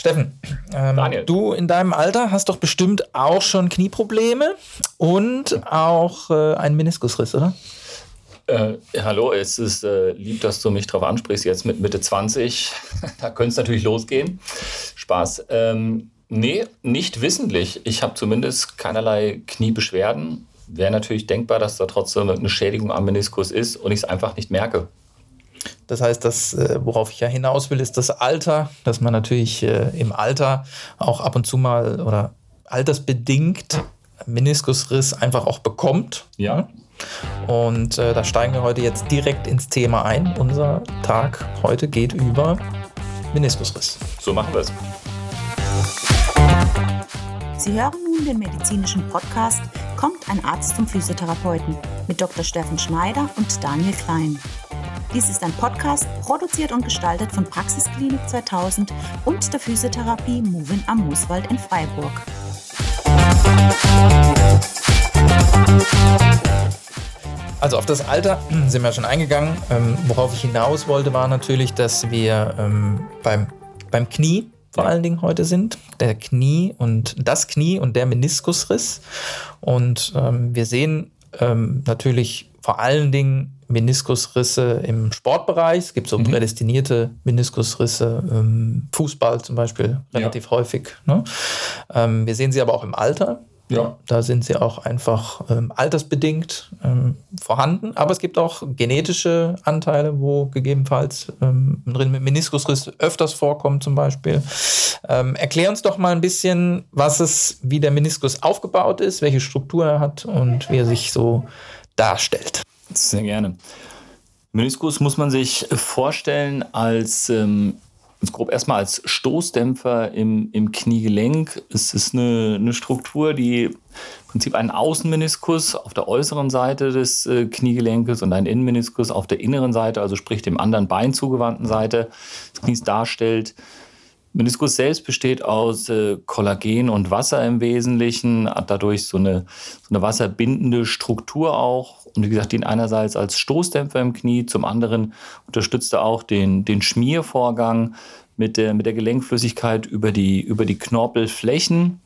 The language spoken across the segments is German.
Steffen, ähm, du in deinem Alter hast doch bestimmt auch schon Knieprobleme und auch äh, einen Meniskusriss, oder? Äh, hallo, es ist äh, lieb, dass du mich darauf ansprichst, jetzt mit Mitte 20. da könnte es natürlich losgehen. Spaß. Ähm, nee, nicht wissentlich. Ich habe zumindest keinerlei Kniebeschwerden. Wäre natürlich denkbar, dass da trotzdem eine Schädigung am Meniskus ist und ich es einfach nicht merke. Das heißt, das, äh, worauf ich ja hinaus will, ist das Alter, dass man natürlich äh, im Alter auch ab und zu mal oder altersbedingt Meniskusriss einfach auch bekommt. Ja. Und äh, da steigen wir heute jetzt direkt ins Thema ein. Unser Tag heute geht über Meniskusriss. So machen wir es. Sie hören nun den medizinischen Podcast Kommt ein Arzt zum Physiotherapeuten mit Dr. Steffen Schneider und Daniel Klein. Dies ist ein Podcast, produziert und gestaltet von Praxisklinik 2000 und der Physiotherapie Movin am Mooswald in Freiburg. Also auf das Alter sind wir schon eingegangen. Ähm, worauf ich hinaus wollte, war natürlich, dass wir ähm, beim, beim Knie vor allen Dingen heute sind. Der Knie und das Knie und der Meniskusriss. Und ähm, wir sehen ähm, natürlich vor allen Dingen Meniskusrisse im Sportbereich. Es gibt so mhm. prädestinierte Meniskusrisse, ähm, Fußball zum Beispiel, relativ ja. häufig. Ne? Ähm, wir sehen sie aber auch im Alter. Ja. Da sind sie auch einfach ähm, altersbedingt ähm, vorhanden. Aber es gibt auch genetische Anteile, wo gegebenenfalls ähm, ein Meniskusriss öfters vorkommt, zum Beispiel. Ähm, erklär uns doch mal ein bisschen, was es, wie der Meniskus aufgebaut ist, welche Struktur er hat und wie er sich so darstellt. Sehr gerne. Meniskus muss man sich vorstellen als ähm, grob erstmal als Stoßdämpfer im, im Kniegelenk. Es ist eine, eine Struktur, die im Prinzip einen Außenmeniskus auf der äußeren Seite des äh, Kniegelenkes und einen Innenmeniskus auf der inneren Seite, also sprich dem anderen Bein zugewandten Seite des Knies darstellt. Meniskus selbst besteht aus äh, Kollagen und Wasser im Wesentlichen, hat dadurch so eine, so eine wasserbindende Struktur auch. Und wie gesagt, dient einerseits als Stoßdämpfer im Knie, zum anderen unterstützt er auch den, den Schmiervorgang mit der, mit der Gelenkflüssigkeit über die, über die Knorpelflächen.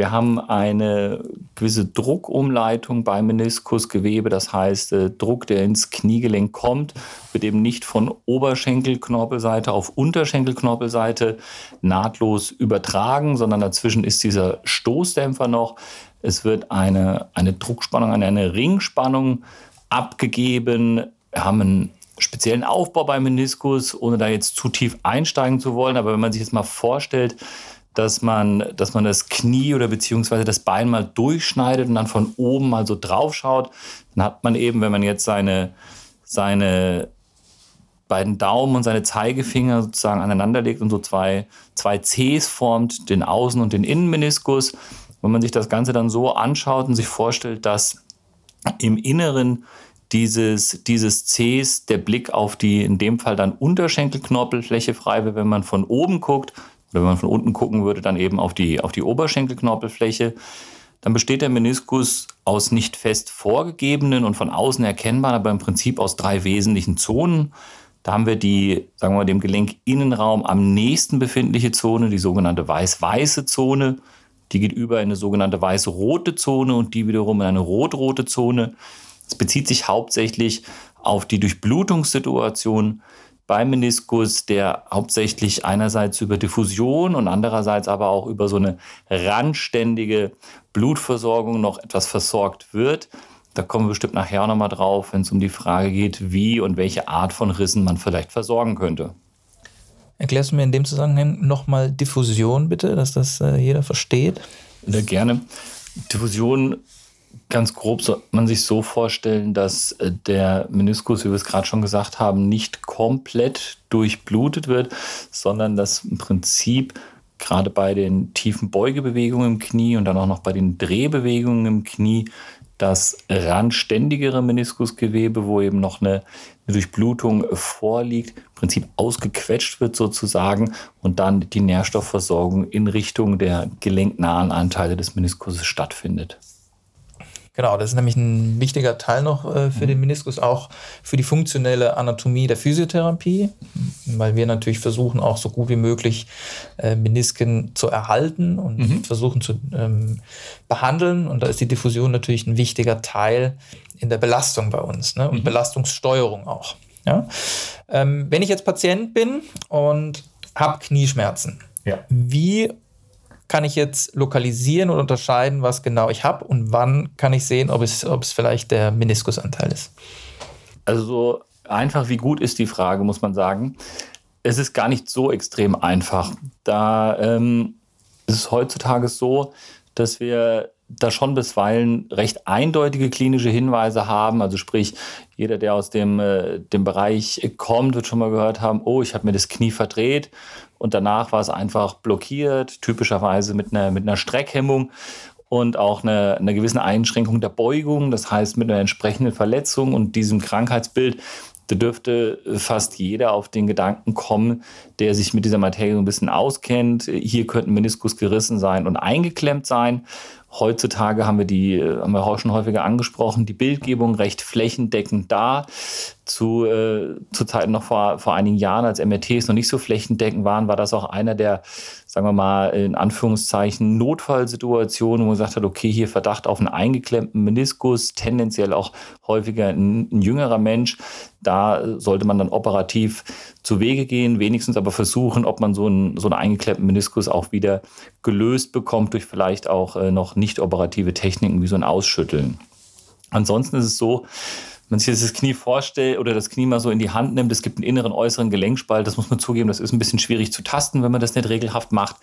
Wir haben eine gewisse Druckumleitung beim Meniskusgewebe, das heißt, äh, Druck, der ins Kniegelenk kommt, wird eben nicht von Oberschenkelknorpelseite auf Unterschenkelknorpelseite nahtlos übertragen, sondern dazwischen ist dieser Stoßdämpfer noch. Es wird eine, eine Druckspannung, eine, eine Ringspannung abgegeben. Wir haben einen speziellen Aufbau beim Meniskus, ohne da jetzt zu tief einsteigen zu wollen. Aber wenn man sich jetzt mal vorstellt, dass man, dass man das Knie oder beziehungsweise das Bein mal durchschneidet und dann von oben mal so drauf schaut, dann hat man eben, wenn man jetzt seine, seine beiden Daumen und seine Zeigefinger sozusagen aneinander legt und so zwei, zwei Cs formt, den Außen- und den Innenmeniskus. Wenn man sich das Ganze dann so anschaut und sich vorstellt, dass im Inneren dieses, dieses Cs der Blick auf die, in dem Fall dann Unterschenkelknorpelfläche frei wird, wenn man von oben guckt, oder wenn man von unten gucken würde, dann eben auf die, auf die Oberschenkelknorpelfläche, dann besteht der Meniskus aus nicht fest vorgegebenen und von außen erkennbaren, aber im Prinzip aus drei wesentlichen Zonen. Da haben wir die, sagen wir mal, dem Gelenkinnenraum am nächsten befindliche Zone, die sogenannte weiß-weiße Zone. Die geht über in eine sogenannte weiß-rote Zone und die wiederum in eine rot-rote Zone. Es bezieht sich hauptsächlich auf die Durchblutungssituation beim Meniskus, der hauptsächlich einerseits über Diffusion und andererseits aber auch über so eine randständige Blutversorgung noch etwas versorgt wird. Da kommen wir bestimmt nachher nochmal drauf, wenn es um die Frage geht, wie und welche Art von Rissen man vielleicht versorgen könnte. Erklärst du mir in dem Zusammenhang nochmal Diffusion bitte, dass das äh, jeder versteht? Sehr gerne. Diffusion Ganz grob soll man sich so vorstellen, dass äh, der Meniskus, wie wir es gerade schon gesagt haben, nicht komplett durchblutet wird, sondern dass im Prinzip gerade bei den tiefen Beugebewegungen im Knie und dann auch noch bei den Drehbewegungen im Knie das randständigere Meniskusgewebe, wo eben noch eine, Durchblutung vorliegt, im Prinzip ausgequetscht wird sozusagen und dann die Nährstoffversorgung in Richtung der gelenknahen Anteile des Meniskuses stattfindet. Genau, das ist nämlich ein wichtiger Teil noch äh, für mhm. den Meniskus, auch für die funktionelle Anatomie der Physiotherapie, weil wir natürlich versuchen, auch so gut wie möglich äh, Menisken zu erhalten und mhm. versuchen zu ähm, behandeln. Und da ist die Diffusion natürlich ein wichtiger Teil in der Belastung bei uns ne? und mhm. Belastungssteuerung auch. Ja? Ähm, wenn ich jetzt Patient bin und habe Knieschmerzen, ja. wie kann ich jetzt lokalisieren und unterscheiden, was genau ich habe und wann kann ich sehen, ob es, ob es vielleicht der Meniskusanteil ist? Also so einfach wie gut ist die Frage, muss man sagen. Es ist gar nicht so extrem einfach. Da ähm, ist es heutzutage so, dass wir da schon bisweilen recht eindeutige klinische Hinweise haben. Also sprich, jeder, der aus dem, äh, dem Bereich kommt, wird schon mal gehört haben, oh, ich habe mir das Knie verdreht und danach war es einfach blockiert, typischerweise mit einer, mit einer Streckhemmung und auch eine, einer gewissen Einschränkung der Beugung, das heißt mit einer entsprechenden Verletzung und diesem Krankheitsbild. Da dürfte fast jeder auf den Gedanken kommen, der sich mit dieser Materie ein bisschen auskennt. Hier könnten Meniskus gerissen sein und eingeklemmt sein. Heutzutage haben wir die, äh, haben wir auch schon häufiger angesprochen, die Bildgebung recht flächendeckend da. Zu, äh, zu Zeiten noch vor, vor einigen Jahren, als MRTs noch nicht so flächendeckend waren, war das auch einer der, sagen wir mal, in Anführungszeichen Notfallsituationen, wo man gesagt hat, okay, hier Verdacht auf einen eingeklemmten Meniskus, tendenziell auch häufiger ein, ein jüngerer Mensch. Da sollte man dann operativ zu Wege gehen, wenigstens aber versuchen, ob man so einen, so einen eingeklemmten Meniskus auch wieder gelöst bekommt durch vielleicht auch äh, noch nicht operative Techniken wie so ein Ausschütteln. Ansonsten ist es so, man sich das Knie vorstellt oder das Knie mal so in die Hand nimmt, es gibt einen inneren, äußeren Gelenkspalt, das muss man zugeben, das ist ein bisschen schwierig zu tasten, wenn man das nicht regelhaft macht.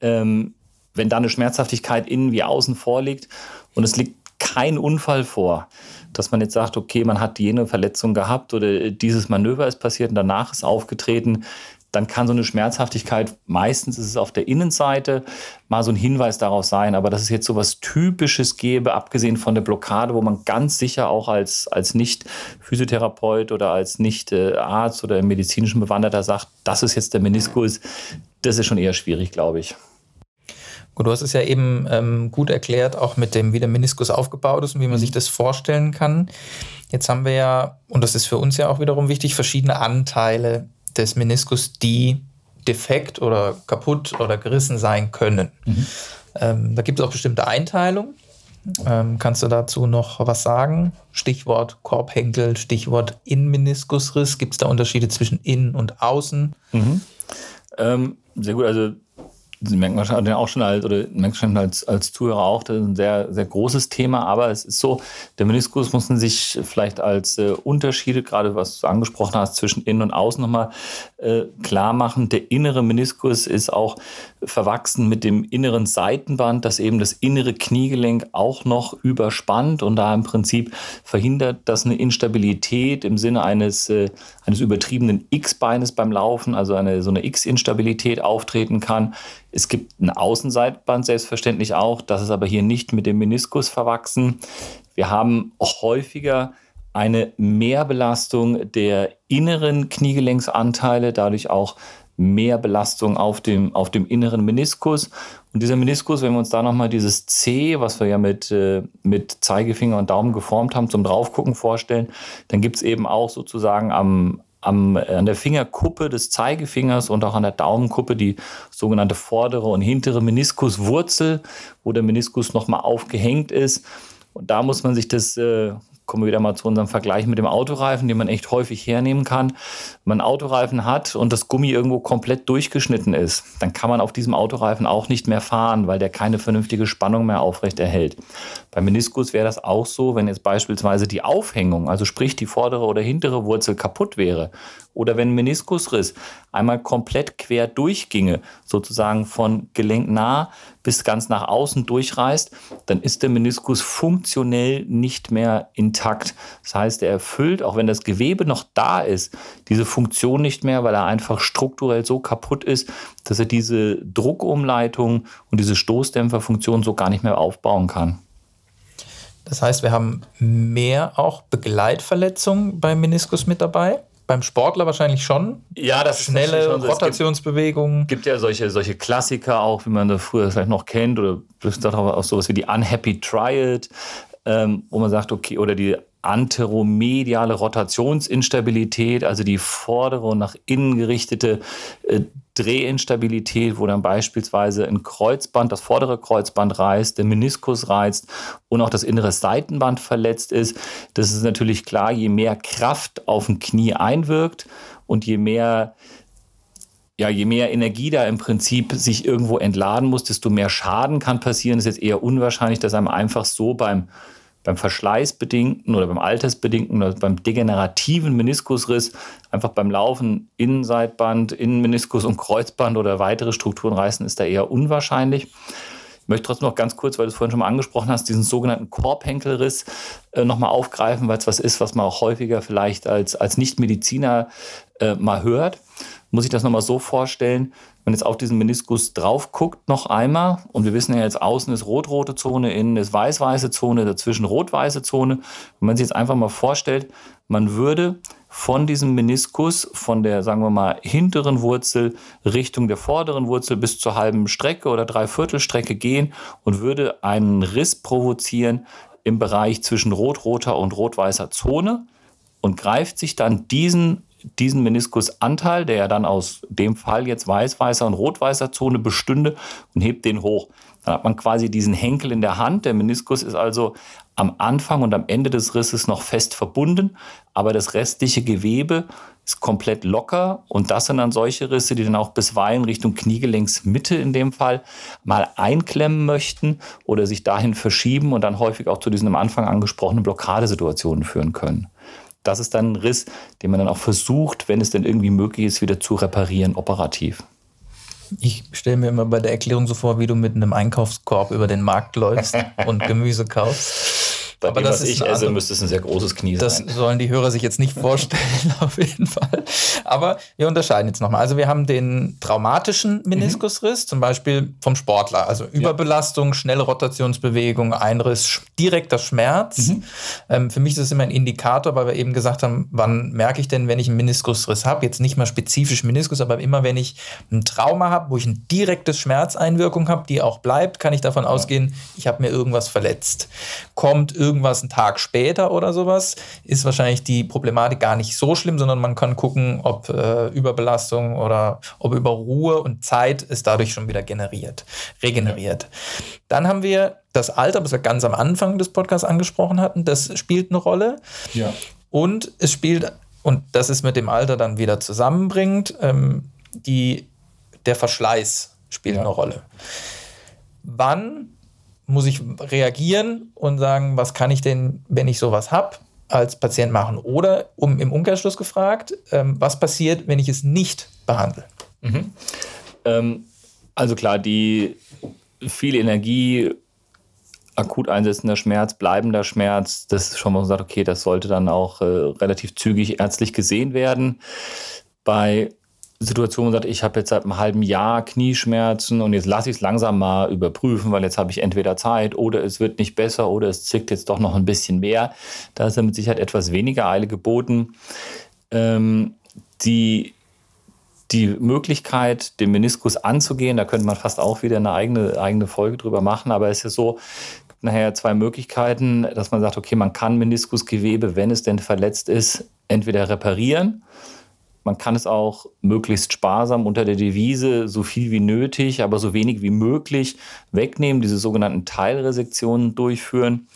Ähm, wenn da eine Schmerzhaftigkeit innen wie außen vorliegt und es liegt kein Unfall vor, dass man jetzt sagt, okay, man hat jene Verletzung gehabt oder dieses Manöver ist passiert und danach ist aufgetreten, dann kann so eine Schmerzhaftigkeit, meistens ist es auf der Innenseite, mal so ein Hinweis darauf sein. Aber dass es jetzt so was Typisches gäbe, abgesehen von der Blockade, wo man ganz sicher auch als, als Nicht-Physiotherapeut oder als Nicht-Arzt oder medizinischen Bewanderter sagt, das ist jetzt der Meniskus, das ist schon eher schwierig, glaube ich. Gut, du hast es ja eben ähm, gut erklärt, auch mit dem, wie der Meniskus aufgebaut ist und wie man mhm. sich das vorstellen kann. Jetzt haben wir ja, und das ist für uns ja auch wiederum wichtig, verschiedene Anteile des Meniskus, die defekt oder kaputt oder gerissen sein können. Mhm. Ähm, da gibt es auch bestimmte Einteilungen. Ähm, kannst du dazu noch was sagen? Stichwort Korbhenkel, Stichwort Innenmeniskusriss. Gibt es da Unterschiede zwischen innen und außen? Mhm. Ähm, sehr gut. Also Sie merken wahrscheinlich auch schon als, oder merken schon als, als Zuhörer auch, das ist ein sehr, sehr großes Thema, aber es ist so, der Meniskus muss man sich vielleicht als äh, Unterschiede, gerade was du angesprochen hast, zwischen innen und außen nochmal äh, klar machen. Der innere Meniskus ist auch verwachsen mit dem inneren Seitenband, das eben das innere Kniegelenk auch noch überspannt und da im Prinzip verhindert, dass eine Instabilität im Sinne eines, äh, eines übertriebenen X-Beines beim Laufen, also eine, so eine X-Instabilität auftreten kann es gibt ein Außenseitband selbstverständlich auch, das ist aber hier nicht mit dem Meniskus verwachsen. Wir haben auch häufiger eine Mehrbelastung der inneren Kniegelenksanteile, dadurch auch mehr Belastung auf dem, auf dem inneren Meniskus. Und dieser Meniskus, wenn wir uns da nochmal dieses C, was wir ja mit, äh, mit Zeigefinger und Daumen geformt haben, zum Draufgucken vorstellen, dann gibt es eben auch sozusagen am, am, an der Fingerkuppe des Zeigefingers und auch an der Daumenkuppe die sogenannte vordere und hintere Meniskuswurzel, wo der Meniskus nochmal aufgehängt ist. Und da muss man sich das äh, kommen wir wieder mal zu unserem Vergleich mit dem Autoreifen, den man echt häufig hernehmen kann. Wenn man Autoreifen hat und das Gummi irgendwo komplett durchgeschnitten ist, dann kann man auf diesem Autoreifen auch nicht mehr fahren, weil der keine vernünftige Spannung mehr aufrecht erhält. Beim Meniskus wäre das auch so, wenn jetzt beispielsweise die Aufhängung, also sprich die vordere oder hintere Wurzel kaputt wäre oder wenn ein Meniskusriss einmal komplett quer durchginge, sozusagen von gelenknah bis ganz nach außen durchreißt, dann ist der Meniskus funktionell nicht mehr intakt. Das heißt, er erfüllt, auch wenn das Gewebe noch da ist, diese Funktion nicht mehr, weil er einfach strukturell so kaputt ist, dass er diese Druckumleitung und diese Stoßdämpferfunktion so gar nicht mehr aufbauen kann. Das heißt, wir haben mehr auch Begleitverletzungen beim Meniskus mit dabei? Beim Sportler wahrscheinlich schon. Ja, das schnelle ist schon so. Rotationsbewegungen. Es gibt, gibt, ja solche, solche Klassiker auch, wie man das früher vielleicht noch kennt, oder auch sowas wie die Unhappy Triad. ähm, wo man sagt, okay, oder die anteromediale Rotationsinstabilität, also die vordere und nach innen gerichtete äh, Drehinstabilität, wo dann beispielsweise ein Kreuzband, das vordere Kreuzband reißt, der Meniskus reizt und auch das innere Seitenband verletzt ist. Das ist natürlich klar, je mehr Kraft auf ein Knie einwirkt und je mehr ja, je mehr Energie da im Prinzip sich irgendwo entladen muss, desto mehr Schaden kann passieren. Es ist jetzt eher unwahrscheinlich, dass einem einfach so beim beim verschleißbedingten oder beim altersbedingten oder beim degenerativen Meniskusriss einfach beim Laufen Innenseitband, Innenmeniskus und Kreuzband oder weitere Strukturen reißen, ist da eher unwahrscheinlich. Ich möchte trotzdem noch ganz kurz, weil du es vorhin schon mal angesprochen hast, diesen sogenannten Korbhenkelriss äh, nochmal aufgreifen, weil es was ist, was man auch häufiger vielleicht als, als Nichtmediziner äh, mal hört. Muss ich das nochmal so vorstellen, wenn jetzt auf diesen Meniskus drauf guckt, noch einmal, und wir wissen ja jetzt, außen ist rot-rote Zone, innen ist weiß-weiße Zone, dazwischen rot-weiße Zone. Wenn man sich jetzt einfach mal vorstellt, man würde von diesem Meniskus, von der, sagen wir mal, hinteren Wurzel Richtung der vorderen Wurzel bis zur halben Strecke oder Dreiviertelstrecke gehen und würde einen Riss provozieren im Bereich zwischen rot-roter und rot-weißer Zone und greift sich dann diesen diesen Meniskusanteil, der ja dann aus dem Fall jetzt weiß-weißer und rot-weißer Zone bestünde, und hebt den hoch. Dann hat man quasi diesen Henkel in der Hand. Der Meniskus ist also am Anfang und am Ende des Risses noch fest verbunden, aber das restliche Gewebe ist komplett locker und das sind dann solche Risse, die dann auch bisweilen Richtung Kniegelenksmitte in dem Fall mal einklemmen möchten oder sich dahin verschieben und dann häufig auch zu diesen am Anfang angesprochenen Blockadesituationen führen können das ist dann ein Riss, den man dann auch versucht, wenn es denn irgendwie möglich ist, wieder zu reparieren, operativ. Ich stelle mir immer bei der Erklärung so vor, wie du mit einem Einkaufskorb über den Markt läufst und Gemüse kaufst. Bei aber dem, das was ich esse, andere, müsste es ein sehr großes Knie das sein. Das sollen die Hörer sich jetzt nicht vorstellen, auf jeden Fall. Aber wir unterscheiden jetzt nochmal. Also wir haben den traumatischen Meniskusriss, mhm. zum Beispiel vom Sportler. Also Überbelastung, ja. schnelle Rotationsbewegung, Einriss, direkter Schmerz. Mhm. Ähm, für mich ist das immer ein Indikator, weil wir eben gesagt haben, wann merke ich denn, wenn ich einen Meniskusriss habe? Jetzt nicht mal spezifisch Meniskus, aber immer wenn ich ein Trauma habe, wo ich ein direktes Schmerzeinwirkung habe, die auch bleibt, kann ich davon ja. ausgehen, ich habe mir irgendwas verletzt. Kommt irgendwie irgendwas einen Tag später oder sowas, ist wahrscheinlich die Problematik gar nicht so schlimm, sondern man kann gucken, ob äh, Überbelastung oder ob über Ruhe und Zeit ist dadurch schon wieder generiert, regeneriert. Dann haben wir das Alter, was wir ganz am Anfang des Podcasts angesprochen hatten, das spielt eine Rolle. Ja. Und es spielt, und das ist mit dem Alter dann wieder zusammenbringt, ähm, die, der Verschleiß spielt ja. eine Rolle. Wann muss ich reagieren und sagen, was kann ich denn, wenn ich sowas habe, als Patient machen? Oder um im Umkehrschluss gefragt, ähm, was passiert, wenn ich es nicht behandle? Mhm. Ähm, also klar, die viel Energie, akut einsetzender Schmerz, bleibender Schmerz, das ist schon mal gesagt, okay, das sollte dann auch äh, relativ zügig ärztlich gesehen werden. Bei Situation und sagt, ich habe jetzt seit einem halben Jahr Knieschmerzen und jetzt lasse ich es langsam mal überprüfen, weil jetzt habe ich entweder Zeit oder es wird nicht besser oder es zickt jetzt doch noch ein bisschen mehr. Da ist mit Sicherheit etwas weniger Eile geboten. Ähm, die, die Möglichkeit, den Meniskus anzugehen, da könnte man fast auch wieder eine eigene, eigene Folge drüber machen, aber es ist ja so, nachher zwei Möglichkeiten, dass man sagt, okay, man kann Meniskusgewebe, wenn es denn verletzt ist, entweder reparieren man kann es auch möglichst sparsam unter der Devise so viel wie nötig, aber so wenig wie möglich wegnehmen, diese sogenannten Teilresektionen durchführen.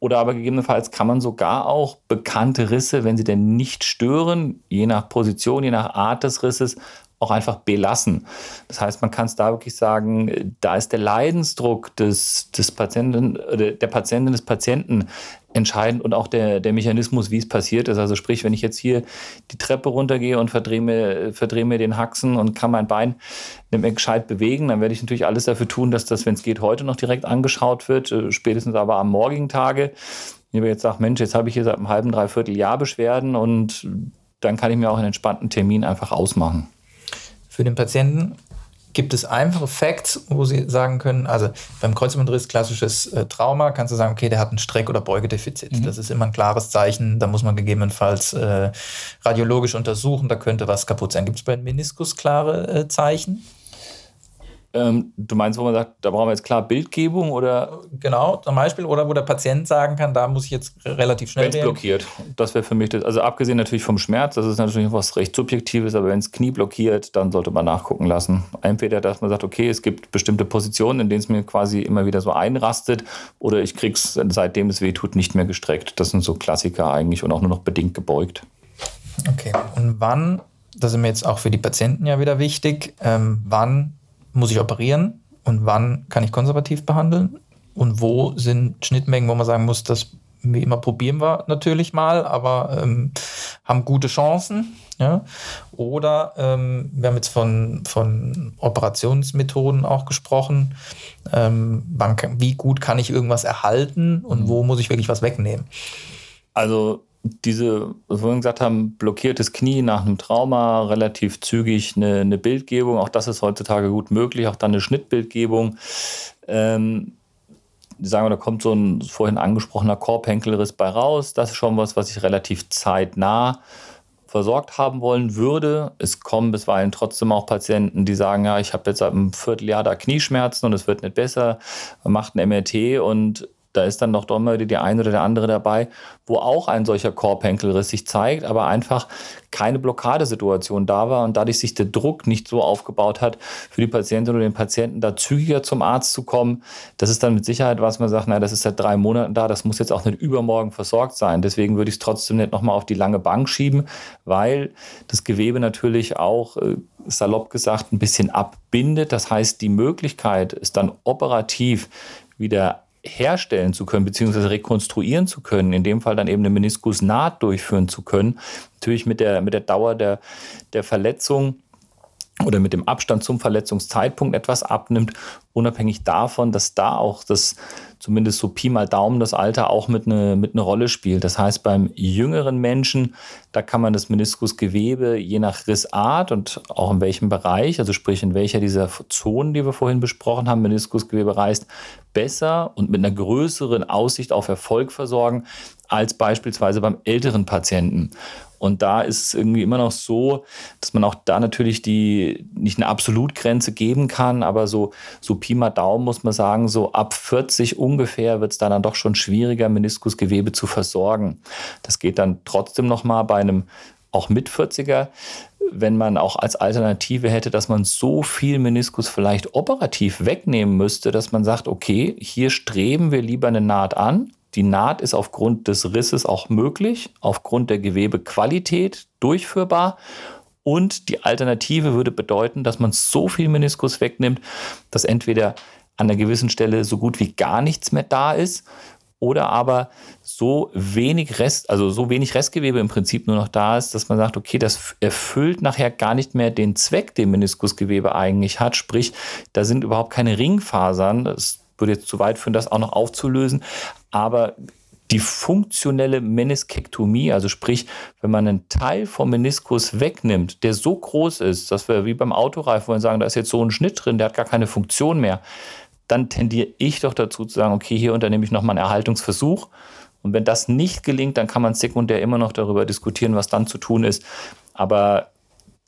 Oder aber gegebenenfalls kann man sogar auch bekannte Risse, wenn sie denn nicht stören, je nach Position, je nach Art des Risses, auch einfach belassen. Das heißt, man kann es da wirklich sagen, da ist der Leidensdruck des, des Patienten, der Patientin, des Patienten entscheidend und auch der, der Mechanismus, wie es passiert ist. Also sprich, wenn ich jetzt hier die Treppe runtergehe und verdrehe mir, verdrehe mir den Haxen und kann mein Bein nicht mehr gescheit bewegen, dann werde ich natürlich alles dafür tun, dass das, wenn es geht, heute noch direkt angeschaut wird, äh, spätestens aber am morgigen Tage. Wenn ich jetzt sage, Mensch, jetzt habe ich hier seit einem halben, dreiviertel Jahr Beschwerden und dann kann ich mir auch einen entspannten Termin einfach ausmachen. Für den Patienten gibt es einfache Facts, wo Sie sagen können, also beim Kreuzbandriss klassisches äh, Trauma, kannst du sagen, okay, der hat ein Streck- oder Beugedefizit. Mhm. Das ist immer ein klares Zeichen, da muss man gegebenenfalls äh, radiologisch untersuchen, da könnte was kaputt sein. Gibt es bei Meniskus klare äh, Zeichen? Ähm, du meinst, wo man sagt, da brauchen wir jetzt klar Bildgebung oder? Genau, zum Beispiel. Oder wo der Patient sagen kann, da muss ich jetzt relativ schnell. Wenn es blockiert. Das wäre für mich das. Also abgesehen natürlich vom Schmerz, das ist natürlich was recht Subjektives, aber wenn es Knie blockiert, dann sollte man nachgucken lassen. Entweder, dass man sagt, okay, es gibt bestimmte Positionen, in denen es mir quasi immer wieder so einrastet, oder ich krieg's, seitdem es weh tut, nicht mehr gestreckt. Das sind so Klassiker eigentlich und auch nur noch bedingt gebeugt. Okay. Und wann, das ist mir jetzt auch für die Patienten ja wieder wichtig, ähm, wann muss ich operieren und wann kann ich konservativ behandeln und wo sind Schnittmengen, wo man sagen muss, das wie immer probieren wir natürlich mal, aber ähm, haben gute Chancen. Ja? Oder ähm, wir haben jetzt von, von Operationsmethoden auch gesprochen. Ähm, wann, wie gut kann ich irgendwas erhalten und wo muss ich wirklich was wegnehmen? Also diese, was wir gesagt haben, blockiertes Knie nach einem Trauma, relativ zügig eine, eine Bildgebung, auch das ist heutzutage gut möglich, auch dann eine Schnittbildgebung. Ähm, sagen wir, da kommt so ein vorhin angesprochener Korbhenkelriss bei raus. Das ist schon was, was ich relativ zeitnah versorgt haben wollen würde. Es kommen bisweilen trotzdem auch Patienten, die sagen, ja, ich habe jetzt seit einem Vierteljahr da Knieschmerzen und es wird nicht besser. Man macht ein MRT und da ist dann noch doch mal die eine oder der andere dabei, wo auch ein solcher Korbhenkelriss sich zeigt, aber einfach keine Blockadesituation da war und dadurch sich der Druck nicht so aufgebaut hat, für die Patientin oder den Patienten da zügiger zum Arzt zu kommen. Das ist dann mit Sicherheit was, man sagt, na, das ist seit drei Monaten da, das muss jetzt auch nicht übermorgen versorgt sein. Deswegen würde ich es trotzdem nicht nochmal auf die lange Bank schieben, weil das Gewebe natürlich auch, äh, salopp gesagt, ein bisschen abbindet. Das heißt, die Möglichkeit, es dann operativ wieder herstellen zu können, beziehungsweise rekonstruieren zu können, in dem Fall dann eben eine Meniskusnaht durchführen zu können, natürlich mit der, mit der Dauer der, der Verletzung oder mit dem Abstand zum Verletzungszeitpunkt etwas abnimmt, unabhängig davon, dass da auch das zumindest so Pi mal Daumen das Alter auch mit eine, mit eine Rolle spielt. Das heißt, beim jüngeren Menschen, da kann man das Meniskusgewebe je nach Rissart und auch in welchem Bereich, also sprich in welcher dieser Zonen, die wir vorhin besprochen haben, Meniskusgewebe reißt, besser und mit einer größeren Aussicht auf Erfolg versorgen als beispielsweise beim älteren Patienten. Und da ist es irgendwie immer noch so, dass man auch da natürlich die nicht eine Absolutgrenze geben kann, aber so, so Pi mal Daumen muss man sagen, so ab 40 ungefähr wird es da dann doch schon schwieriger, Meniskusgewebe zu versorgen. Das geht dann trotzdem nochmal bei einem auch mit 40er, wenn man auch als Alternative hätte, dass man so viel Meniskus vielleicht operativ wegnehmen müsste, dass man sagt, okay, hier streben wir lieber eine Naht an, die Naht ist aufgrund des Risses auch möglich, aufgrund der Gewebequalität durchführbar. Und die Alternative würde bedeuten, dass man so viel Meniskus wegnimmt, dass entweder an einer gewissen Stelle so gut wie gar nichts mehr da ist oder aber so wenig Rest, also so wenig Restgewebe im Prinzip nur noch da ist, dass man sagt, okay, das erfüllt nachher gar nicht mehr den Zweck, den Meniskusgewebe eigentlich hat. Sprich, da sind überhaupt keine Ringfasern. Das würde jetzt zu weit führen, das auch noch aufzulösen. Aber die funktionelle Meniskektomie, also sprich, wenn man einen Teil vom Meniskus wegnimmt, der so groß ist, dass wir wie beim Autoreifen wollen sagen, da ist jetzt so ein Schnitt drin, der hat gar keine Funktion mehr, dann tendiere ich doch dazu zu sagen, okay, hier unternehme ich nochmal einen Erhaltungsversuch. Und wenn das nicht gelingt, dann kann man sekundär immer noch darüber diskutieren, was dann zu tun ist. Aber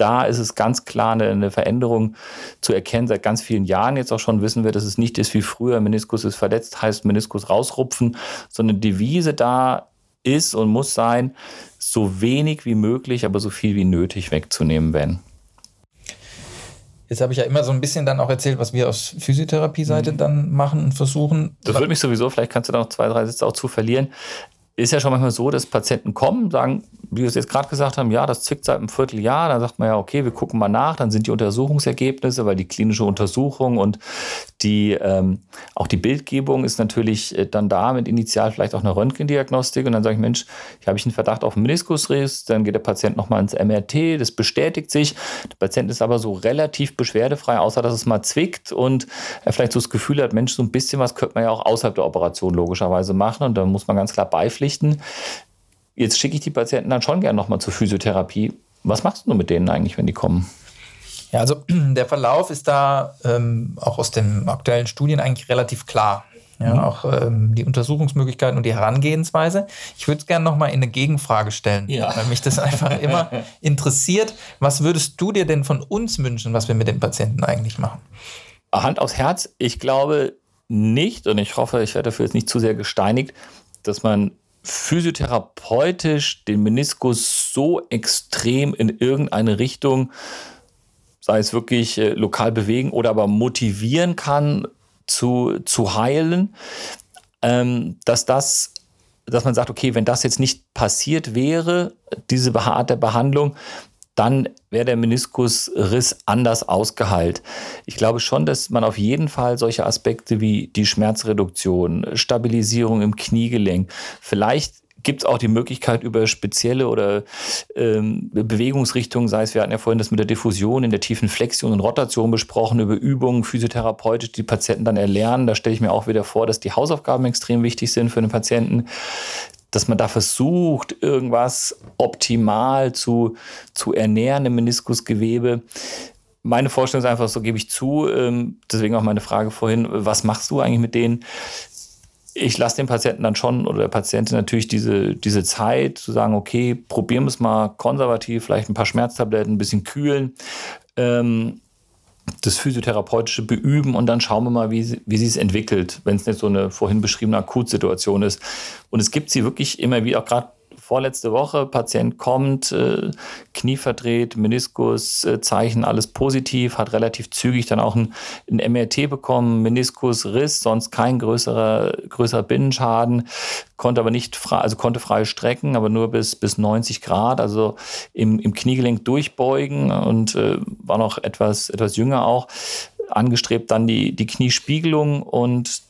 da ist es ganz klar eine, eine, Veränderung zu erkennen. Seit ganz vielen Jahren jetzt auch schon wissen wir, dass es nicht ist wie früher, Meniskus ist verletzt, heißt Meniskus rausrupfen, sondern die Devise da ist und muss sein, so wenig wie möglich, aber so viel wie nötig wegzunehmen, wenn. Jetzt habe ich ja immer so ein bisschen dann auch erzählt, was wir aus Physiotherapie-Seite mhm. dann machen und versuchen. Das würde mich sowieso, vielleicht kannst du da noch zwei, drei Sätze auch zu verlieren. Ist ja schon manchmal so, dass Patienten kommen, sagen, wie wir es jetzt gerade gesagt haben, ja, das zwickt seit einem Vierteljahr. Dann sagt man ja, okay, wir gucken mal nach. Dann sind die Untersuchungsergebnisse, weil die klinische Untersuchung und die, ähm, auch die Bildgebung ist natürlich äh, dann da mit initial vielleicht auch eine Röntgendiagnostik. Und dann sage ich, Mensch, hier habe ich einen Verdacht auf einen Meniskusriss. Dann geht der Patient nochmal ins MRT. Das bestätigt sich. Der Patient ist aber so relativ beschwerdefrei, außer dass es mal zwickt und er vielleicht so das Gefühl hat, Mensch, so ein bisschen was könnte man ja auch außerhalb der Operation logischerweise machen. Und da muss man ganz klar beipflichten. Jetzt schicke ich die Patienten dann schon gerne nochmal zur Physiotherapie. Was machst du mit denen eigentlich, wenn die kommen? Ja, also der Verlauf ist da ähm, auch aus den aktuellen Studien eigentlich relativ klar. Ja, mhm. auch ähm, die Untersuchungsmöglichkeiten und die Herangehensweise. Ich würde es gerne nochmal in eine Gegenfrage stellen, ja. weil mich das einfach immer interessiert. Was würdest du dir denn von uns wünschen, was wir mit den Patienten eigentlich machen? Hand aufs Herz, ich glaube nicht, und ich hoffe, ich werde dafür jetzt nicht zu sehr gesteinigt, dass man physiotherapeutisch den Meniskus so extrem in irgendeine Richtung, sei es wirklich äh, lokal bewegen oder aber motivieren kann, zu, zu heilen, ähm, dass das dass man sagt, okay, wenn das jetzt nicht passiert wäre, diese Art der Behandlung, dann wäre der Meniskusriss anders ausgeheilt. Ich glaube schon, dass man auf jeden Fall solche Aspekte wie die Schmerzreduktion, Stabilisierung im Kniegelenk, vielleicht gibt es auch die Möglichkeit über spezielle oder ähm, Bewegungsrichtungen, sei es, wir hatten ja vorhin das mit der Diffusion in der tiefen Flexion und Rotation besprochen, über Übungen physiotherapeutisch, die Patienten dann erlernen. Da stelle ich mir auch wieder vor, dass die Hausaufgaben extrem wichtig sind für den Patienten dass man da versucht, irgendwas optimal zu, zu ernähren im Meniskusgewebe. Meine Vorstellung ist einfach, so gebe ich zu, ähm, deswegen auch meine Frage vorhin, was machst du eigentlich mit denen? ich lasse den Patienten dann schon oder der Patientin natürlich diese, diese Zeit zu sagen, okay, probieren wir es mal konservativ, vielleicht ein paar Schmerztabletten, ein bisschen kühlen, ähm, das physiotherapeutische beüben und dann schauen wir mal, wie, wie sie es entwickelt, wenn es nicht so eine vorhin beschriebene Akutsituation ist. Und es gibt sie wirklich immer wie auch gerade vorletzte Woche, Patient kommt, äh, Knie verdreht, Meniskus, äh, Zeichen, alles positiv, hat relativ zügig dann auch ein, ein MRT bekommen, Meniskusriss, sonst kein größerer, größerer Binnenschaden, konnte aber nicht frei, also konnte frei strecken, aber nur bis, bis 90 Grad, also im, im Kniegelenk durchbeugen und äh, war noch etwas, etwas jünger auch angestrebt dann die, die Kniespiegelung und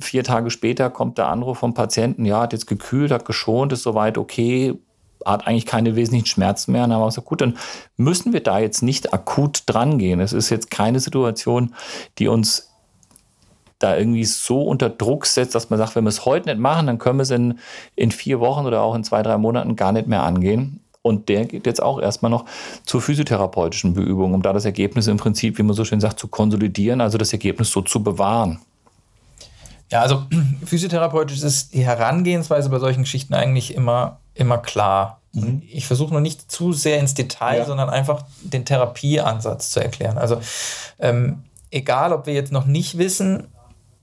vier Tage später kommt der Anruf vom Patienten, ja, hat jetzt gekühlt, hat geschont, ist soweit okay, hat eigentlich keine wesentlichen Schmerzen mehr. Und dann haben wir gesagt, gut, dann müssen wir da jetzt nicht akut dran gehen. Es ist jetzt keine Situation, die uns da irgendwie so unter Druck setzt, dass man sagt, wenn wir es heute nicht machen, dann können wir es in, in vier Wochen oder auch in zwei, drei Monaten gar nicht mehr angehen. Und der geht jetzt auch erstmal noch zur physiotherapeutischen Beübung, um da das Ergebnis im Prinzip, wie man so schön sagt, zu konsolidieren, also das Ergebnis so zu bewahren. Ja, also physiotherapeutisch ist die Herangehensweise bei solchen Geschichten eigentlich immer, immer klar. Mhm. Ich versuche nur nicht zu sehr ins Detail, ja. sondern einfach den Therapieansatz zu erklären. Also ähm, egal, ob wir jetzt noch nicht wissen,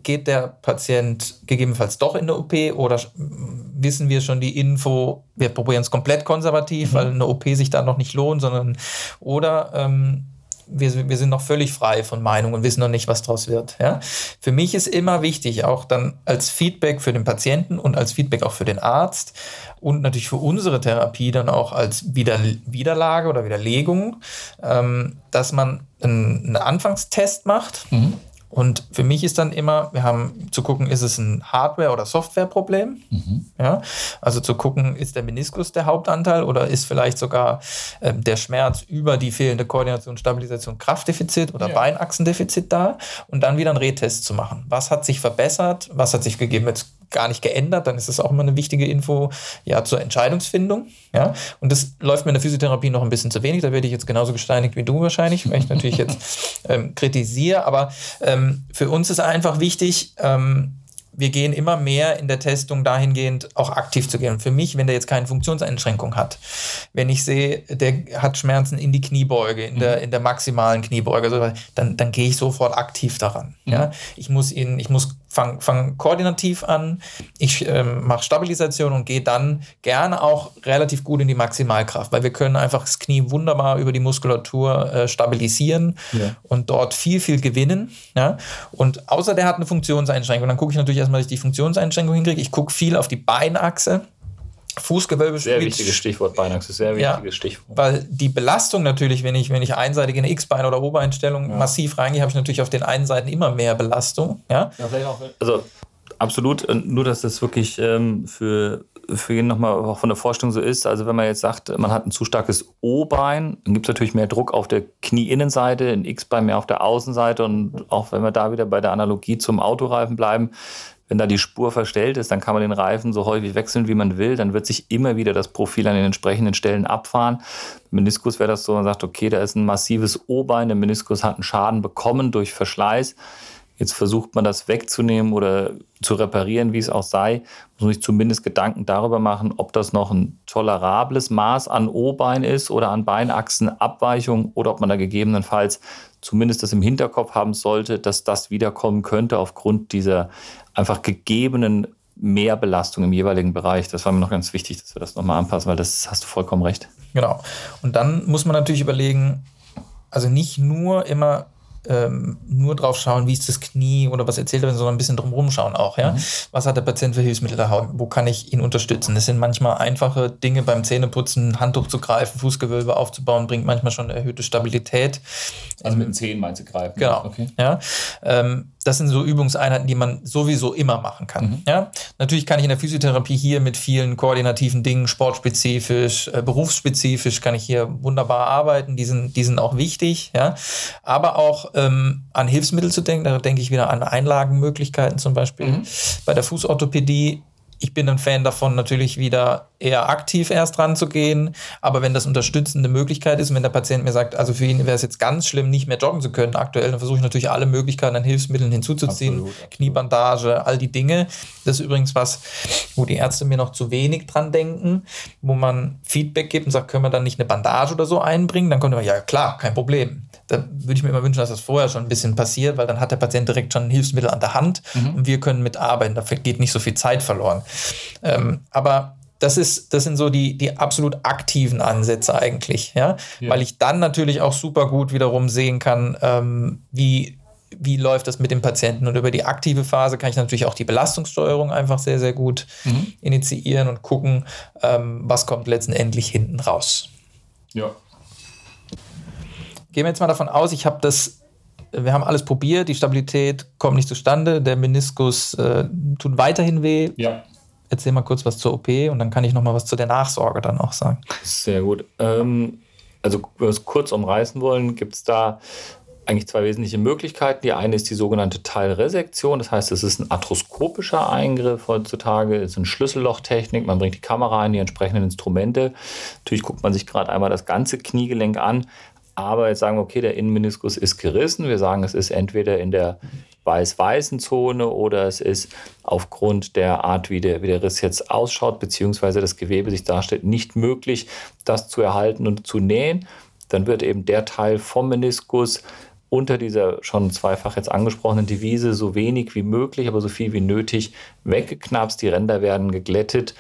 geht der Patient gegebenenfalls doch in eine OP oder wissen wir schon die Info, wir probieren es komplett konservativ, mhm. weil eine OP sich da noch nicht lohnt, sondern oder ähm, wir, wir sind noch völlig frei von Meinung und wissen noch nicht, was daraus wird. Ja? Für mich ist immer wichtig, auch dann als Feedback für den Patienten und als Feedback auch für den Arzt und natürlich für unsere Therapie dann auch als Wieder Widerlage oder Widerlegung, ähm, dass man einen, einen Anfangstest macht. Mhm und für mich ist dann immer, wir haben zu gucken, ist es ein Hardware- oder Softwareproblem? Mhm. Ja, also zu gucken, ist der Meniskus der Hauptanteil oder ist vielleicht sogar äh, der Schmerz über die fehlende Koordination, Stabilisation, Kraftdefizit oder ja. Beinachsendefizit da? Und dann wieder einen Retest zu machen. Was hat sich verbessert? Was hat sich gegeben? Jetzt gar nicht geändert, dann ist das auch immer eine wichtige Info ja, zur Entscheidungsfindung. Ja? Und das läuft mir in der Physiotherapie noch ein bisschen zu wenig. Da werde ich jetzt genauso gesteinigt wie du wahrscheinlich, weil ich natürlich jetzt ähm, kritisiere. Aber ähm, für uns ist einfach wichtig, ähm, wir gehen immer mehr in der Testung dahingehend auch aktiv zu gehen. Und für mich, wenn der jetzt keine Funktionseinschränkung hat, wenn ich sehe, der hat Schmerzen in die Kniebeuge, in, mhm. der, in der maximalen Kniebeuge, dann, dann gehe ich sofort aktiv daran. Mhm. Ja? Ich muss ihn, ich muss fange fang koordinativ an, ich ähm, mache Stabilisation und gehe dann gerne auch relativ gut in die Maximalkraft, weil wir können einfach das Knie wunderbar über die Muskulatur äh, stabilisieren ja. und dort viel, viel gewinnen. Ja? Und außer der hat eine Funktionseinschränkung, dann gucke ich natürlich erstmal, dass ich die Funktionseinschränkung hinkriege. Ich gucke viel auf die Beinachse. Fußgewölbe Sehr wichtiges Stichwort, Beinachse, sehr wichtiges ja, Stichwort. Weil die Belastung natürlich, wenn ich, wenn ich einseitig in eine X-Bein- oder Obereinstellung ja. massiv reingehe, habe ich natürlich auf den einen Seiten immer mehr Belastung. Ja, ja vielleicht auch, also absolut, nur dass das wirklich ähm, für, für jeden nochmal auch von der Vorstellung so ist. Also wenn man jetzt sagt, man hat ein zu starkes O-Bein, dann gibt es natürlich mehr Druck auf der Knieinnenseite, ein X-Bein mehr auf der Außenseite und auch wenn wir da wieder bei der Analogie zum Autoreifen bleiben, wenn da die Spur verstellt ist, dann kann man den Reifen so häufig wechseln, wie man will. Dann wird sich immer wieder das Profil an den entsprechenden Stellen abfahren. Meniskus wäre das so, man sagt, okay, da ist ein massives O-Bein, der Meniskus hat einen Schaden bekommen durch Verschleiß. Jetzt versucht man das wegzunehmen oder zu reparieren, wie es auch sei, muss sich zumindest Gedanken darüber machen, ob das noch ein tolerables Maß an O-Bein ist oder an Beinachsenabweichung oder ob man da gegebenenfalls zumindest das im Hinterkopf haben sollte, dass das wiederkommen könnte aufgrund dieser einfach gegebenen Mehrbelastung im jeweiligen Bereich. Das war mir noch ganz wichtig, dass wir das nochmal anpassen, weil das hast du vollkommen recht. Genau. Und dann muss man natürlich überlegen, also nicht nur immer ähm, nur drauf schauen, wie ist das Knie oder was erzählt er, sondern ein bisschen drumherum schauen auch. Ja? Mhm. Was hat der Patient für Hilfsmittel da? Wo kann ich ihn unterstützen? Das sind manchmal einfache Dinge beim Zähneputzen, Handtuch zu greifen, Fußgewölbe aufzubauen, bringt manchmal schon eine erhöhte Stabilität. Also mit den Zähnen meinst du greifen? Genau. Okay. Ja? Ähm, das sind so Übungseinheiten, die man sowieso immer machen kann. Mhm. Ja? Natürlich kann ich in der Physiotherapie hier mit vielen koordinativen Dingen, sportspezifisch, äh, berufsspezifisch, kann ich hier wunderbar arbeiten. Die sind, die sind auch wichtig. Ja? Aber auch ähm, an Hilfsmittel zu denken, da denke ich wieder an Einlagenmöglichkeiten zum Beispiel. Mhm. Bei der Fußorthopädie ich bin ein Fan davon, natürlich wieder eher aktiv erst ranzugehen. Aber wenn das unterstützende Möglichkeit ist, wenn der Patient mir sagt, also für ihn wäre es jetzt ganz schlimm, nicht mehr joggen zu können aktuell, dann versuche ich natürlich alle Möglichkeiten an Hilfsmitteln hinzuzuziehen. Absolut, absolut. Kniebandage, all die Dinge. Das ist übrigens was, wo die Ärzte mir noch zu wenig dran denken, wo man Feedback gibt und sagt, können wir dann nicht eine Bandage oder so einbringen? Dann kommt immer, ja klar, kein Problem da würde ich mir immer wünschen, dass das vorher schon ein bisschen passiert, weil dann hat der Patient direkt schon ein Hilfsmittel an der Hand mhm. und wir können mitarbeiten. Da geht nicht so viel Zeit verloren. Ähm, aber das, ist, das sind so die, die absolut aktiven Ansätze eigentlich, ja? ja. Weil ich dann natürlich auch super gut wiederum sehen kann, ähm, wie, wie läuft das mit dem Patienten. Und über die aktive Phase kann ich natürlich auch die Belastungssteuerung einfach sehr, sehr gut mhm. initiieren und gucken, ähm, was kommt letztendlich hinten raus. Ja, gehen wir jetzt mal davon aus, ich habe das, wir haben alles probiert, die Stabilität kommt nicht zustande, der Meniskus äh, tut weiterhin weh. Ja. Erzähl mal kurz was zur OP und dann kann ich noch mal was zu der Nachsorge dann auch sagen. Sehr gut. Ähm, also, wenn wir es kurz umreißen wollen, gibt es da eigentlich zwei wesentliche Möglichkeiten. Die eine ist die sogenannte Teilresektion. Das heißt, es ist ein arthroskopischer Eingriff heutzutage. Es ist eine Schlüssellochtechnik. Man bringt die Kamera ein, die entsprechenden Instrumente. Natürlich guckt man sich gerade einmal das ganze Kniegelenk an. Aber jetzt sagen wir, okay, der Innenmeniskus ist gerissen. Wir sagen, es ist entweder in der weiß-weißen Zone oder es ist aufgrund der Art, wie der, wie der Riss jetzt ausschaut, beziehungsweise das Gewebe sich darstellt, nicht möglich, das zu erhalten und zu nähen. Dann wird eben der Teil vom Meniskus unter dieser schon zweifach jetzt angesprochenen Devise so wenig wie möglich, aber so viel wie nötig weggeknapst. Die Ränder werden geglättet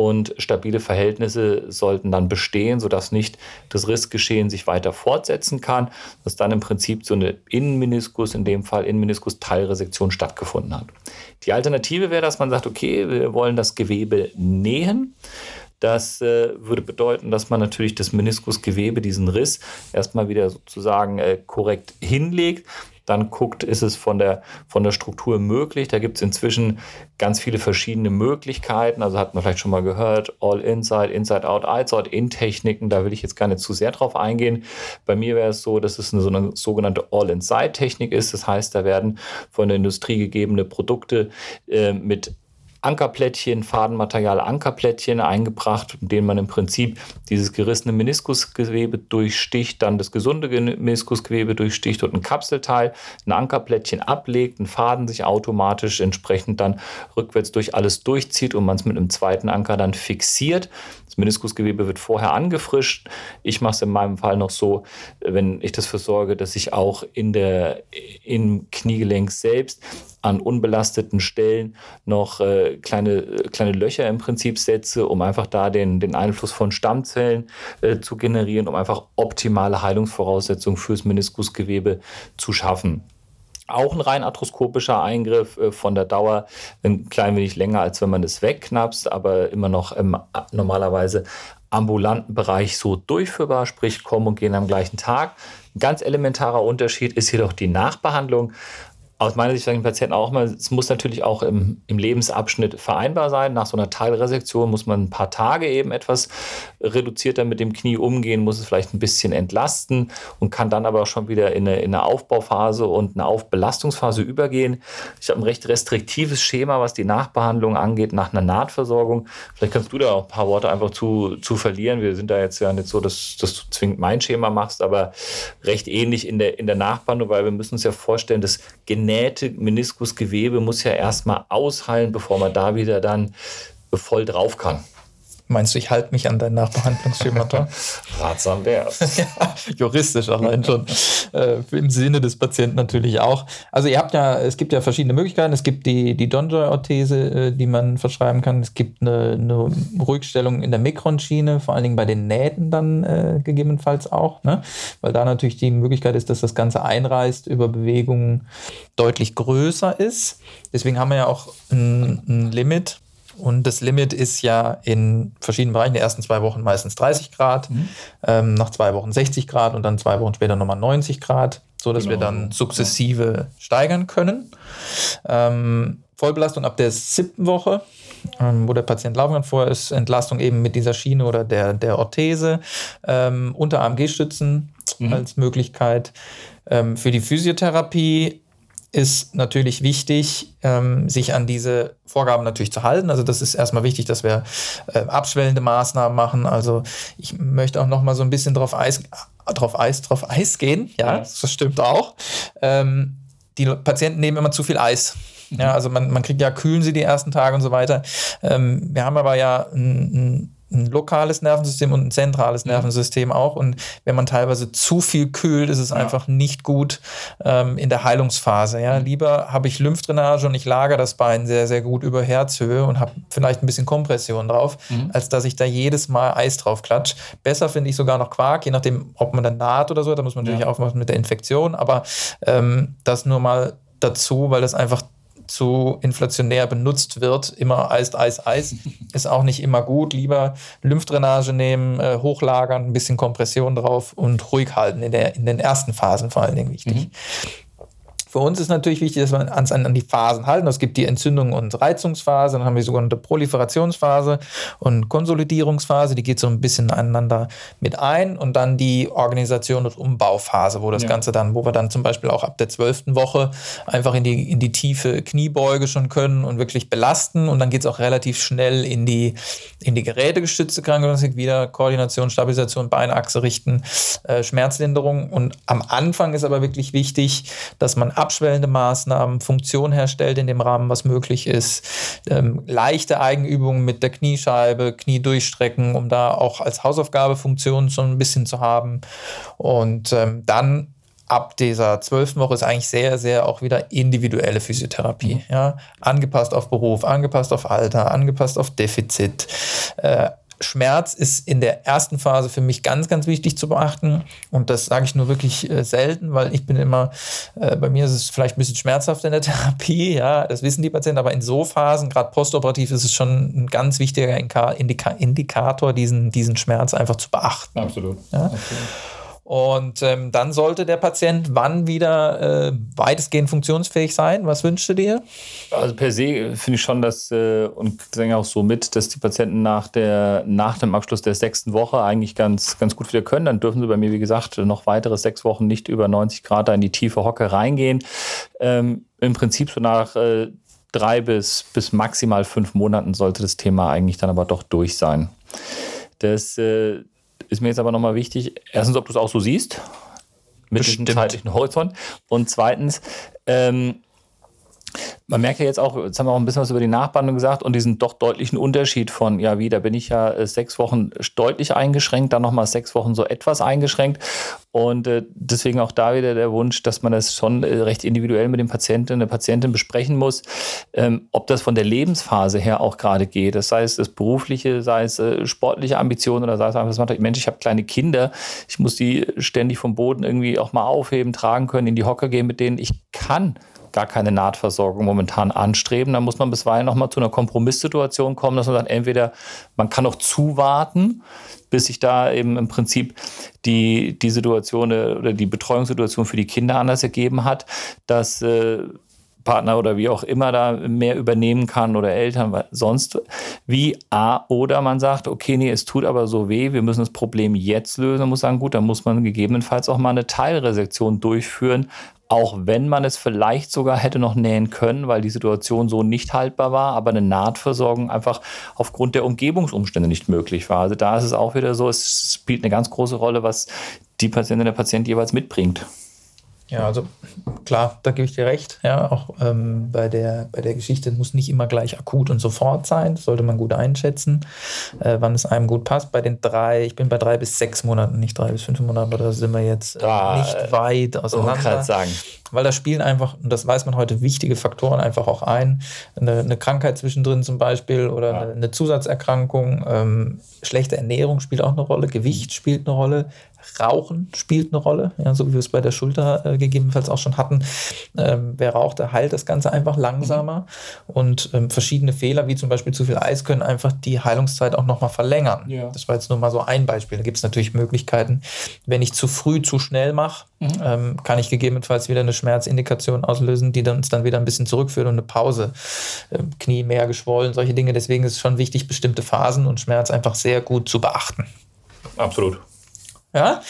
und stabile Verhältnisse sollten dann bestehen, sodass nicht das Rissgeschehen sich weiter fortsetzen kann, dass dann im Prinzip so eine Innenmeniskus, in dem Fall Innenmeniskus-Teilresektion stattgefunden hat. Die Alternative wäre, dass man sagt, okay, wir wollen das Gewebe nähen. Das äh, würde bedeuten, dass man natürlich das Meniskusgewebe, diesen Riss, erstmal wieder sozusagen äh, korrekt hinlegt dann guckt, ist es von der, von der Struktur möglich. Da gibt es inzwischen ganz viele verschiedene Möglichkeiten. Also hat man vielleicht schon mal gehört, All Inside, Inside Out, Outside in Techniken. Da will ich jetzt gar nicht zu sehr drauf eingehen. Bei mir wäre es so, dass es eine, so eine sogenannte All Inside Technik ist. Das heißt, da werden von der Industrie gegebene Produkte äh, mit Ankerplättchen, Fadenmaterial Ankerplättchen eingebracht, mit denen man im Prinzip dieses gerissene Meniskusgewebe durchsticht, dann das gesunde Meniskusgewebe durchsticht und ein Kapselteil, ein Ankerplättchen ablegt, ein Faden sich automatisch entsprechend dann rückwärts durch alles durchzieht und man es mit einem zweiten Anker dann fixiert. Das Meniskusgewebe wird vorher angefrischt. Ich mache es in meinem Fall noch so, wenn ich das versorge, dass ich auch in der, im Kniegelenk selbst an unbelasteten Stellen noch äh, kleine, kleine Löcher im Prinzip setze, um einfach da den, den Einfluss von Stammzellen äh, zu generieren, um einfach optimale Heilungsvoraussetzungen fürs Meniskusgewebe zu schaffen. Auch ein rein arthroskopischer Eingriff äh, von der Dauer ein klein wenig länger, als wenn man es wegknapst, aber immer noch ähm, normalerweise ambulanten Bereich so durchführbar, sprich kommen und gehen am gleichen Tag. Ein ganz elementarer Unterschied ist jedoch die Nachbehandlung aus meiner Sicht sage ich den Patienten auch mal, es muss natürlich auch im, im Lebensabschnitt vereinbar sein. Nach so einer Teilresektion muss man ein paar Tage eben etwas reduzierter mit dem Knie umgehen, muss es vielleicht ein bisschen entlasten und kann dann aber auch schon wieder in eine, in eine Aufbauphase und eine Aufbelastungsphase übergehen. Ich habe ein recht restriktives Schema, was die Nachbehandlung angeht, nach einer Nahtversorgung. Vielleicht kannst du da auch ein paar Worte einfach zu, zu verlieren. Wir sind da jetzt ja nicht so, dass, dass du zwingend mein Schema machst, aber recht ähnlich in der, in der Nachbehandlung, weil wir müssen uns ja vorstellen, dass genau genähte Meniskusgewebe muss ja erstmal ausheilen, bevor man da wieder dann voll drauf kann. Meinst du, ich halte mich an dein Nachbehandlungsschemata? Ratsam wär's. ja, juristisch allein schon. Äh, Im Sinne des Patienten natürlich auch. Also ihr habt ja, es gibt ja verschiedene Möglichkeiten. Es gibt die, die Donjoy-Orthese, äh, die man verschreiben kann. Es gibt eine, eine Ruhigstellung in der Mikronschiene, vor allen Dingen bei den Nähten dann äh, gegebenenfalls auch. Ne? Weil da natürlich die Möglichkeit ist, dass das Ganze einreißt über Bewegungen deutlich größer ist. Deswegen haben wir ja auch ein, ein Limit und das Limit ist ja in verschiedenen Bereichen, die ersten zwei Wochen meistens 30 Grad, mhm. ähm, nach zwei Wochen 60 Grad und dann zwei Wochen später nochmal 90 Grad, sodass genau. wir dann sukzessive ja. steigern können. Ähm, Vollbelastung ab der siebten Woche, ähm, wo der Patient laufen kann. Vorher ist Entlastung eben mit dieser Schiene oder der, der Orthese. Ähm, unter AMG-Stützen mhm. als Möglichkeit. Ähm, für die Physiotherapie ist natürlich wichtig, ähm, sich an diese Vorgaben natürlich zu halten. Also das ist erstmal wichtig, dass wir äh, abschwellende Maßnahmen machen. Also ich möchte auch noch mal so ein bisschen drauf Eis, drauf Eis, drauf Eis gehen. Ja, ja. das stimmt auch. Ähm, die Patienten nehmen immer zu viel Eis. Ja, also man, man kriegt ja, kühlen sie die ersten Tage und so weiter. Ähm, wir haben aber ja ein, ein ein lokales Nervensystem und ein zentrales mhm. Nervensystem auch. Und wenn man teilweise zu viel kühlt, ist es ja. einfach nicht gut ähm, in der Heilungsphase. Ja? Mhm. Lieber habe ich Lymphdrainage und ich lagere das Bein sehr, sehr gut über Herzhöhe und habe vielleicht ein bisschen Kompression drauf, mhm. als dass ich da jedes Mal Eis drauf klatsche. Besser finde ich sogar noch Quark, je nachdem, ob man dann naht oder so. Da muss man natürlich ja. aufmachen mit der Infektion. Aber ähm, das nur mal dazu, weil das einfach zu inflationär benutzt wird. Immer Eis, Eis, Eis ist auch nicht immer gut. Lieber Lymphdrainage nehmen, äh, hochlagern, ein bisschen Kompression drauf und ruhig halten in, der, in den ersten Phasen vor allen Dingen wichtig. Mhm. Für uns ist natürlich wichtig, dass wir uns an, die Phasen halten. Es gibt die Entzündung- und Reizungsphase, dann haben wir die sogenannte Proliferationsphase und Konsolidierungsphase, die geht so ein bisschen aneinander mit ein. Und dann die Organisation und Umbauphase, wo das ja. Ganze dann, wo wir dann zum Beispiel auch ab der zwölften Woche einfach in die, in die tiefe Kniebeuge schon können und wirklich belasten. Und dann geht es auch relativ schnell in die, in die gerätegestützte Krankengymnastik, wieder Koordination, Stabilisation, Beinachse richten, äh, Schmerzlinderung. Und am Anfang ist aber wirklich wichtig, dass man abschwellende Maßnahmen, Funktion herstellt in dem Rahmen, was möglich ist, ähm, leichte Eigenübungen mit der Kniescheibe, Knie durchstrecken, um da auch als Hausaufgabe Funktionen so ein bisschen zu haben. Und ähm, dann ab dieser zwölften Woche ist eigentlich sehr, sehr auch wieder individuelle Physiotherapie. Mhm. Ja? Angepasst auf Beruf, angepasst auf Alter, angepasst auf Defizit. Äh, Schmerz ist in der ersten Phase für mich ganz, ganz wichtig zu beachten. Und das sage ich nur wirklich äh, selten, weil ich bin immer, äh, bei mir ist es vielleicht ein bisschen schmerzhaft in der Therapie, ja, das wissen die Patienten, aber in so Phasen, gerade postoperativ, ist es schon ein ganz wichtiger Indika Indikator, diesen, diesen Schmerz einfach zu beachten. Absolut. Ja? Absolut. Und ähm, dann sollte der Patient wann wieder äh, weitestgehend funktionsfähig sein? Was wünschst du dir? Also per se finde ich schon, dass, äh, und sage auch so mit, dass die Patienten nach, der, nach dem Abschluss der sechsten Woche eigentlich ganz, ganz gut wieder können. Dann dürfen sie bei mir, wie gesagt, noch weitere sechs Wochen nicht über 90 Grad in die tiefe Hocke reingehen. Ähm, Im Prinzip so nach äh, drei bis, bis maximal fünf Monaten sollte das Thema eigentlich dann aber doch durch sein. Das äh, ist mir jetzt aber nochmal wichtig, erstens, ob du es auch so siehst, mit Bestimmt. diesem zeitlichen Horizont. Und zweitens, ähm, man merkt ja jetzt auch, jetzt haben wir auch ein bisschen was über die Nachbehandlung gesagt und diesen doch deutlichen Unterschied von, ja, wie, da bin ich ja äh, sechs Wochen deutlich eingeschränkt, dann nochmal sechs Wochen so etwas eingeschränkt. Und äh, deswegen auch da wieder der Wunsch, dass man das schon äh, recht individuell mit dem Patienten, der Patientin besprechen muss, ähm, ob das von der Lebensphase her auch gerade geht. Das heißt, das berufliche, sei es äh, sportliche Ambitionen oder sei es einfach, dass man sagt, Mensch, ich habe kleine Kinder, ich muss die ständig vom Boden irgendwie auch mal aufheben, tragen können, in die Hocker gehen mit denen. Ich kann gar keine Nahtversorgung momentan anstreben. Da muss man bisweilen noch mal zu einer Kompromisssituation kommen, dass man sagt, entweder man kann noch zuwarten, bis sich da eben im Prinzip die, die Situation äh, oder die Betreuungssituation für die Kinder anders ergeben hat, dass äh, Partner oder wie auch immer da mehr übernehmen kann oder Eltern, weil sonst wie A oder man sagt, okay, nee, es tut aber so weh, wir müssen das Problem jetzt lösen, man muss sagen, gut, dann muss man gegebenenfalls auch mal eine Teilresektion durchführen, auch wenn man es vielleicht sogar hätte noch nähen können, weil die Situation so nicht haltbar war, aber eine Nahtversorgung einfach aufgrund der Umgebungsumstände nicht möglich war. Also da ist es auch wieder so, es spielt eine ganz große Rolle, was die Patientin der Patient jeweils mitbringt. Ja, also klar, da gebe ich dir recht. Ja, auch ähm, bei, der, bei der Geschichte muss nicht immer gleich akut und sofort sein. Das sollte man gut einschätzen, äh, wann es einem gut passt. Bei den drei, ich bin bei drei bis sechs Monaten, nicht drei bis fünf Monaten, da sind wir jetzt äh, Da, nicht weit auseinander. sagen. Weil da spielen einfach, und das weiß man heute, wichtige Faktoren einfach auch ein. Eine, eine Krankheit zwischendrin zum Beispiel oder Ja. eine, eine Zusatzerkrankung. Ähm, schlechte Ernährung spielt auch eine Rolle, Gewicht spielt eine Rolle. Rauchen spielt eine Rolle, ja, so wie wir es bei der Schulter äh, gegebenenfalls auch schon hatten. Ähm, wer raucht, der heilt das Ganze einfach langsamer. Und ähm, verschiedene Fehler, wie zum Beispiel zu viel Eis, können einfach die Heilungszeit auch nochmal verlängern. Ja. Das war jetzt nur mal so ein Beispiel. Da gibt es natürlich Möglichkeiten, wenn ich zu früh, zu schnell mache, ähm, kann ich gegebenenfalls wieder eine Schmerzindikation auslösen, die dann, uns dann wieder ein bisschen zurückführt und eine Pause. Ähm, Knie mehr geschwollen, solche Dinge. Deswegen ist es schon wichtig, bestimmte Phasen und Schmerz einfach sehr gut zu beachten. Absolut. Ja,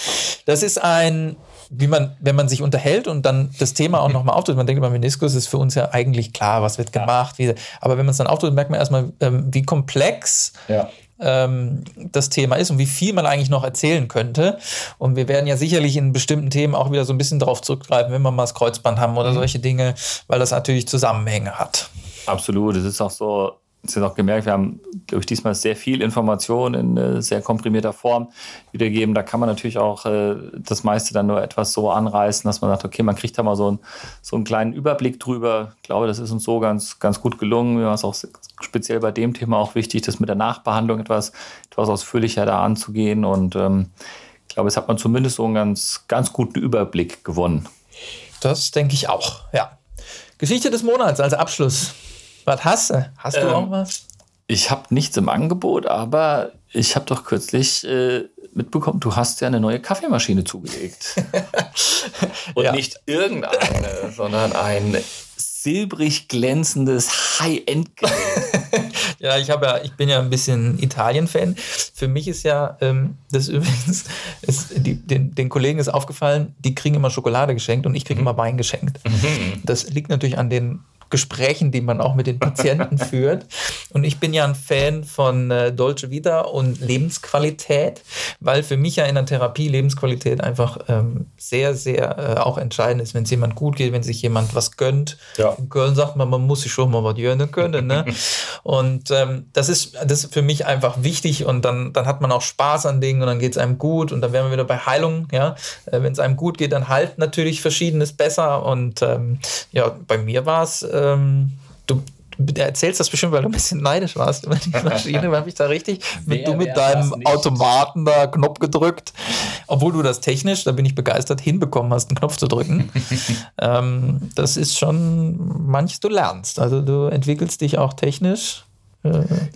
das ist ein, wie man, wenn man sich unterhält und dann das Thema auch nochmal auftritt, man denkt über Meniskus, ist für uns ja eigentlich klar, was wird gemacht, wie, aber wenn man es dann auftritt, merkt man erstmal, ähm, wie komplex Ja. ähm, das Thema ist und wie viel man eigentlich noch erzählen könnte. Und wir werden ja sicherlich in bestimmten Themen auch wieder so ein bisschen darauf zurückgreifen, wenn wir mal das Kreuzband haben oder solche Dinge, weil das natürlich Zusammenhänge hat. Absolut. Es ist auch so, es ist auch gemerkt, wir haben, glaube ich, diesmal sehr viel Information in äh, sehr komprimierter Form wiedergeben. Da kann man natürlich auch äh, das meiste dann nur etwas so anreißen, dass man sagt, okay, man kriegt da mal so, einen so einen kleinen Überblick drüber. Ich glaube, das ist uns so ganz, ganz gut gelungen. Mir war es auch speziell bei dem Thema auch wichtig, das mit der Nachbehandlung etwas, etwas ausführlicher da anzugehen. Und ähm, ich glaube, es hat man zumindest so einen ganz, ganz guten Überblick gewonnen. Das denke ich auch, ja. Geschichte des Monats als Abschluss. Was hast du? Hast du Ähm, auch was? Ich habe nichts im Angebot, aber ich habe doch kürzlich äh, mitbekommen, du hast ja eine neue Kaffeemaschine zugelegt. Und Ja. nicht irgendeine, sondern ein silbrig glänzendes High-End-Gerät. Ja, ich habe ja, ich bin ja ein bisschen Italien-Fan. Für mich ist ja, ähm, das übrigens, ist, die, den, den Kollegen ist aufgefallen, die kriegen immer Schokolade geschenkt und ich kriege immer Wein geschenkt. Das liegt natürlich an den Gesprächen, die man auch mit den Patienten führt. Und ich bin ja ein Fan von äh, Dolce Vita und Lebensqualität, weil für mich ja in der Therapie Lebensqualität einfach ähm, sehr, sehr äh, auch entscheidend ist, wenn es jemand gut geht, wenn sich jemand was gönnt. Ja. In Köln sagt man, man muss sich schon mal was gönnen können. Ne? und ähm, das, ist, das ist für mich einfach wichtig und dann, dann hat man auch Spaß an Dingen und dann geht es einem gut und dann wären wir wieder bei Heilung. Ja? Äh, wenn es einem gut geht, dann halt natürlich Verschiedenes besser und ähm, ja, bei mir war es, ähm, du erzählst das bestimmt, weil du ein bisschen neidisch warst über die Maschine, habe ich da richtig, mit, du mit deinem? Automaten da Knopf gedrückt, obwohl du das technisch, da bin ich begeistert, hinbekommen hast, einen Knopf zu drücken. ähm, das ist schon manches du lernst. Also du entwickelst dich auch technisch. Äh,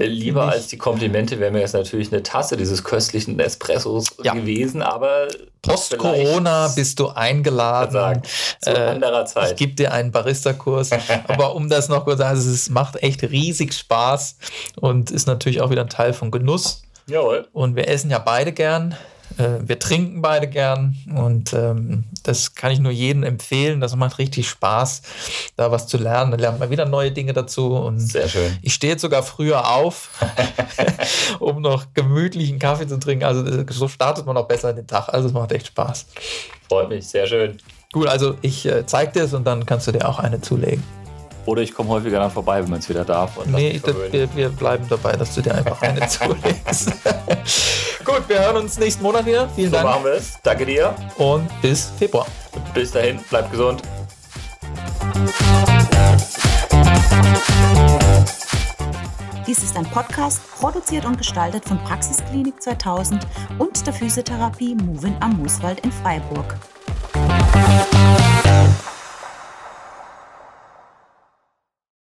Lieber Finde ich- als die Komplimente wäre mir jetzt natürlich eine Tasse dieses köstlichen Espressos Ja. gewesen, aber Post-Corona bist du eingeladen. sagen, zu Äh, anderer Ich Zeit. gebe dir einen Barista-Kurs. Aber um das noch kurz zu sagen, es macht echt riesig Spaß und ist natürlich auch wieder ein Teil von Genuss. Jawohl. Und wir essen ja beide gern. Äh, wir trinken beide gern. Und ähm, das kann ich nur jedem empfehlen. Das macht richtig Spaß, da was zu lernen. Da lernt man wieder neue Dinge dazu. Und Sehr schön. ich stehe jetzt sogar früher auf, um noch gemütlichen Kaffee zu trinken. Also äh, so startet man auch besser in den Tag. Also es macht echt Spaß. Freut mich, sehr schön. Gut, also ich äh, zeig dir es und dann kannst du dir auch eine zulegen. Oder ich komme häufiger dann vorbei, wenn man es wieder darf. Nee, verwöhnen. wir, wir bleiben dabei, dass du dir einfach eine zulegst. Gut, wir hören uns nächsten Monat wieder. Vielen so Dank machen wir es. Danke dir. und bis Februar. Bis dahin, bleib gesund. Dies ist ein Podcast, produziert und gestaltet von Praxisklinik 2000 und der Physiotherapie Movin am Mooswald in Freiburg.